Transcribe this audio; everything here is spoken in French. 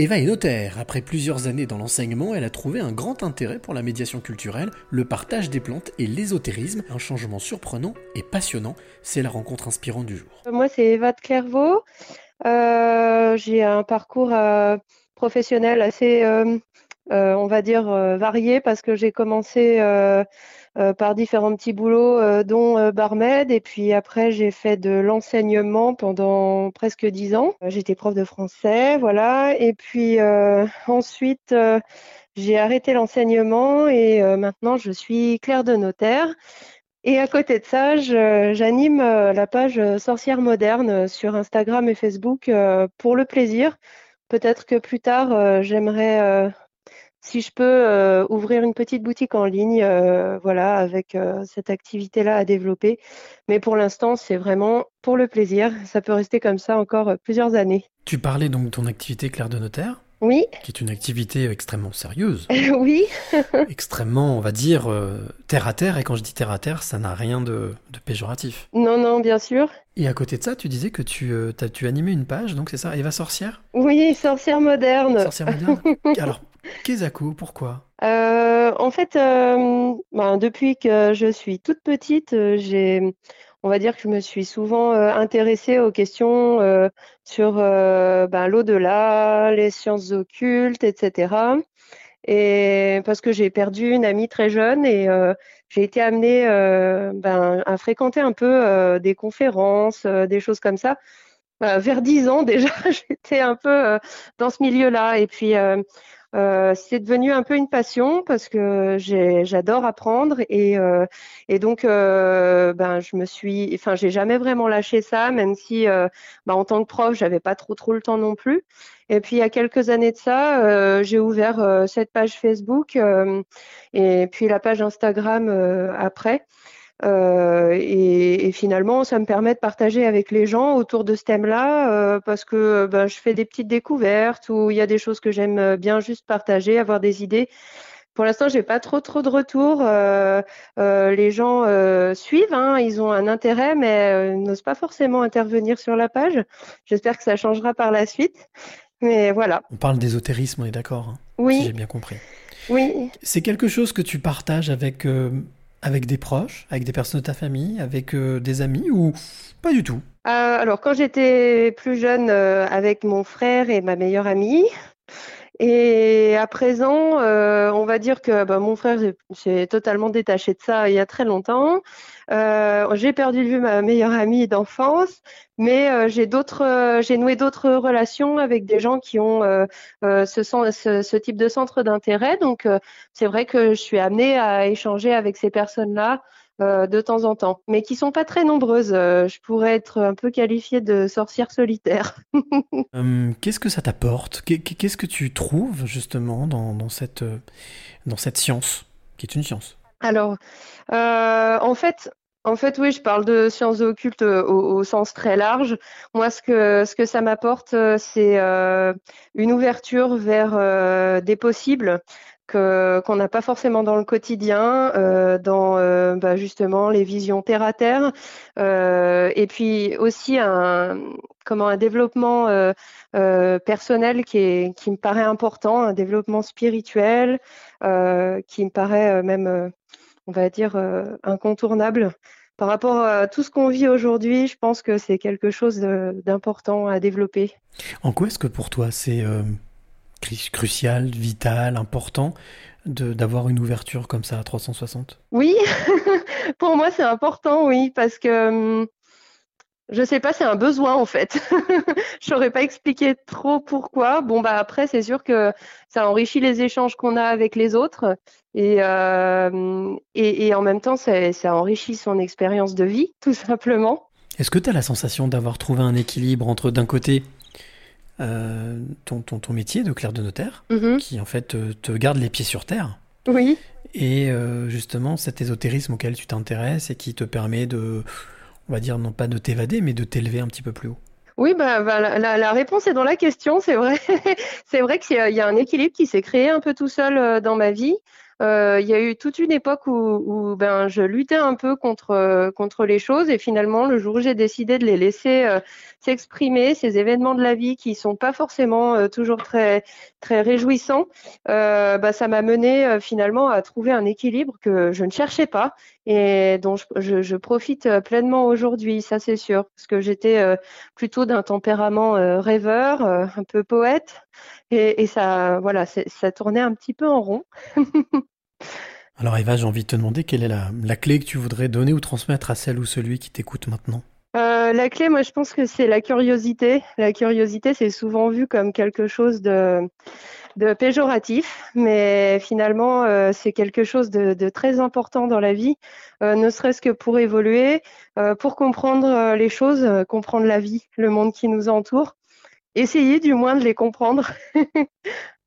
Eva est notaire. Après plusieurs années dans l'enseignement, elle a trouvé un grand intérêt pour la médiation culturelle, le partage des plantes et l'ésotérisme. Un changement surprenant et passionnant. C'est la rencontre inspirante du jour. Moi, c'est Eva de Clairvaux. Euh, j'ai un parcours euh, professionnel assez, euh, on va dire, varié parce que j'ai commencé par différents petits boulots, euh, dont euh, barmaid. Et puis après, j'ai fait de l'enseignement pendant presque dix ans. J'étais prof de français, voilà. Et puis ensuite, j'ai arrêté l'enseignement et maintenant, je suis clerc de notaire. Et à côté de ça, j'anime la page Sorcière moderne sur Instagram et Facebook pour le plaisir. Peut-être que plus tard, j'aimerais si je peux euh, ouvrir une petite boutique en ligne, euh, voilà, avec euh, cette activité-là à développer. Mais pour l'instant, c'est vraiment pour le plaisir. Ça peut rester comme ça encore plusieurs années. Tu parlais donc de ton activité Claire de notaire oui. Qui est une activité extrêmement sérieuse. oui. extrêmement, on va dire, terre à terre. Et quand je dis terre à terre, ça n'a rien de, péjoratif. Non, non, bien sûr. Et à côté de ça, tu disais que tu, as, tu animais une page, donc c'est ça, Eva Sorcière? Oui, Sorcière moderne. Sorcière moderne. Alors, Kezako, pourquoi? Euh, En fait, euh, ben, depuis que je suis toute petite, euh, j'ai, on va dire que je me suis souvent intéressée aux questions sur ben, l'au-delà, les sciences occultes, etc. Et parce que j'ai perdu une amie très jeune et j'ai été amenée ben, à fréquenter un peu des conférences, des choses comme ça. vers dix ans déjà, j'étais un peu dans ce milieu-là. Et puis, euh, c'est devenu un peu une passion parce que j'adore apprendre et, euh, et donc euh, ben je me suis, enfin j'ai jamais vraiment lâché ça, même si ben, en tant que prof j'avais pas trop trop le temps non plus. Et puis il y a quelques années de ça, j'ai ouvert cette page Facebook et puis la page Instagram après. Euh, et, finalement, ça me permet de partager avec les gens autour de ce thème-là euh, parce que ben, je fais des petites découvertes ou il y a des choses que j'aime bien juste partager, avoir des idées. Pour l'instant, j'ai pas trop trop de retours. Euh, les gens suivent, hein, ils ont un intérêt, mais n'osent pas forcément intervenir sur la page. J'espère que ça changera par la suite. Mais voilà. On parle d'ésotérisme, on est d'accord hein, Oui. Si j'ai bien compris. Oui. C'est quelque chose que tu partages avec avec des proches, avec des personnes de ta famille, avec euh, des amis ou pas du tout? Euh, Alors quand j'étais plus jeune, euh, avec mon frère et ma meilleure amie. Et à présent, on va dire que bah, mon frère s'est totalement détaché de ça il y a très longtemps. j'ai perdu de vue ma meilleure amie d'enfance, mais j'ai d'autres, j'ai noué d'autres relations avec des gens qui ont ce, ce, ce, type de centre d'intérêt. Donc c'est vrai que je suis amenée à échanger avec ces personnes-là euh, de temps en temps, mais qui sont pas très nombreuses. Euh, je pourrais être un peu qualifiée de sorcière solitaire. Hum, qu'est-ce que ça t'apporte? Qu'est-ce que tu trouves justement dans, cette, euh, dans cette science, qui est une science? Alors, en fait, en fait, oui, je parle de sciences occultes au, sens très large. Moi, ce que, ce que ça m'apporte, c'est une ouverture vers des possibles, qu'on n'a pas forcément dans le quotidien, euh, dans euh, bah, justement les visions terre à terre, euh, et puis aussi un comment un développement personnel qui qui me paraît important, un développement spirituel qui me paraît même on va dire incontournable. Par rapport à tout ce qu'on vit aujourd'hui, je pense que c'est quelque chose d'important à développer. En quoi est-ce que pour toi c'est crucial, vital, important d'avoir une ouverture comme ça à 360 Oui, pour moi c'est important, oui, parce que hum, je sais pas, c'est un besoin en fait. je saurais pas expliquer trop pourquoi. Bon bah après c'est sûr que ça enrichit les échanges qu'on a avec les autres et, euh, et, en même temps ça, ça enrichit son expérience de vie tout simplement. Est-ce que tu as la sensation d'avoir trouvé un équilibre entre d'un côté euh, ton, ton, ton, métier de clerc de notaire, mhm. qui en fait te, garde les pieds sur terre. Oui. Et euh, justement, cet ésotérisme auquel tu t'intéresses et qui te permet de, on va dire, non pas de t'évader, mais de t'élever un petit peu plus haut. Oui, bah, bah la, réponse est dans la question, c'est vrai. c'est vrai qu'il y, a un équilibre qui s'est créé un peu tout seul euh, dans ma vie. Euh, il y a eu toute une époque où, ben, je luttais un peu contre, contre les choses et finalement, le jour où j'ai décidé de les laisser s'exprimer, ces événements de la vie qui sont pas forcément toujours très, réjouissants, bah, ça m'a mené finalement à trouver un équilibre que je ne cherchais pas et dont je, je profite pleinement aujourd'hui, ça c'est sûr, parce que j'étais plutôt d'un tempérament rêveur, un peu poète. Et, ça, voilà, ça tournait un petit peu en rond. Alors Eva, j'ai envie de te demander quelle est la, clé que tu voudrais donner ou transmettre à celle ou celui qui t'écoute maintenant? Euh, la clé, moi, je pense que c'est la curiosité. La curiosité, c'est souvent vu comme quelque chose de, péjoratif, mais finalement, euh, c'est quelque chose de, très important dans la vie, euh, ne serait-ce que pour évoluer, pour comprendre les choses, comprendre la vie, le monde qui nous entoure essayer du moins de les comprendre.